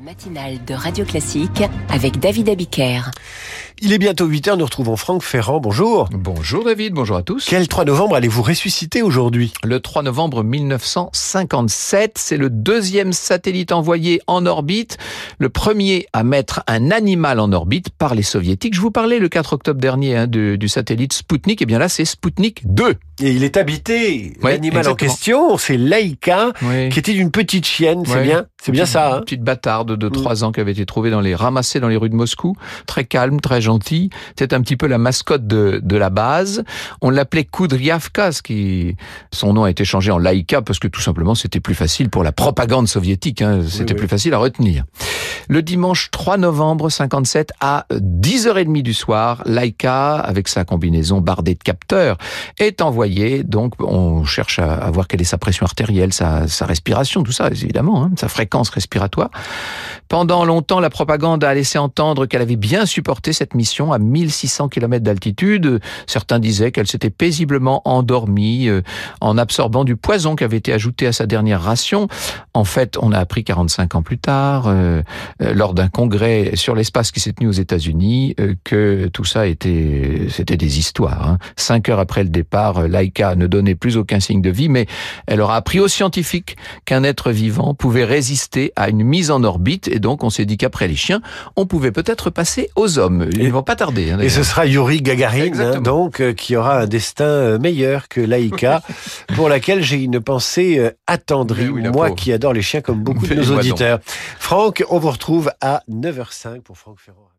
La matinale de Radio Classique avec David Abiker. Il est bientôt 8 heures, nous retrouvons Franck Ferrand. Bonjour. Bonjour David, bonjour à tous. Quel 3 novembre allez-vous ressusciter aujourd'hui? Le 3 novembre 1957, c'est le deuxième satellite envoyé en orbite, le premier à mettre un animal en orbite par les soviétiques. Je vous parlais le 4 octobre dernier hein, du, du, satellite Sputnik, et bien là c'est Sputnik 2. Et il est habité. Oui, L'animal en question, c'est Laika, oui. qui était une petite chienne, c'est oui. bien? C'est bien ça. Hein petite bâtarde de 3 ans qui avait été trouvée dans les ramassée dans les rues de Moscou, très calme, très gentille. C'était un petit peu la mascotte de, de la base. On l'appelait Kudryavka, ce qui son nom a été changé en Laïka parce que tout simplement c'était plus facile pour la propagande soviétique. Hein. C'était oui, plus facile à retenir. Le dimanche 3 novembre 57 à 10h30 du soir, Laika avec sa combinaison bardée de capteurs est envoyé. Donc on cherche à, à voir quelle est sa pression artérielle, sa, sa respiration, tout ça évidemment, hein, sa fréquence respiratoire. Pendant longtemps, la propagande a laissé entendre qu'elle avait bien supporté cette mission à 1600 km d'altitude. Certains disaient qu'elle s'était paisiblement endormie euh, en absorbant du poison qui avait été ajouté à sa dernière ration. En fait, on a appris 45 ans plus tard, euh, euh, lors d'un congrès sur l'espace qui s'est tenu aux États-Unis, euh, que tout ça était, c'était des histoires. Hein. Cinq heures après le départ, Laika ne donnait plus aucun signe de vie, mais elle aura appris aux scientifiques qu'un être vivant pouvait résister à une mise en orbite et donc on s'est dit qu'après les chiens, on pouvait peut-être passer aux hommes. Ils ne vont pas tarder. Hein, et ce sera Yuri Gagarin, hein, donc, euh, qui aura un destin euh, meilleur que Laïka, pour laquelle j'ai une pensée euh, attendrie, oui, moi pauvre. qui adore les chiens comme beaucoup Mais de nos auditeurs. Franck, on vous retrouve à 9h05 pour Franck Ferrand.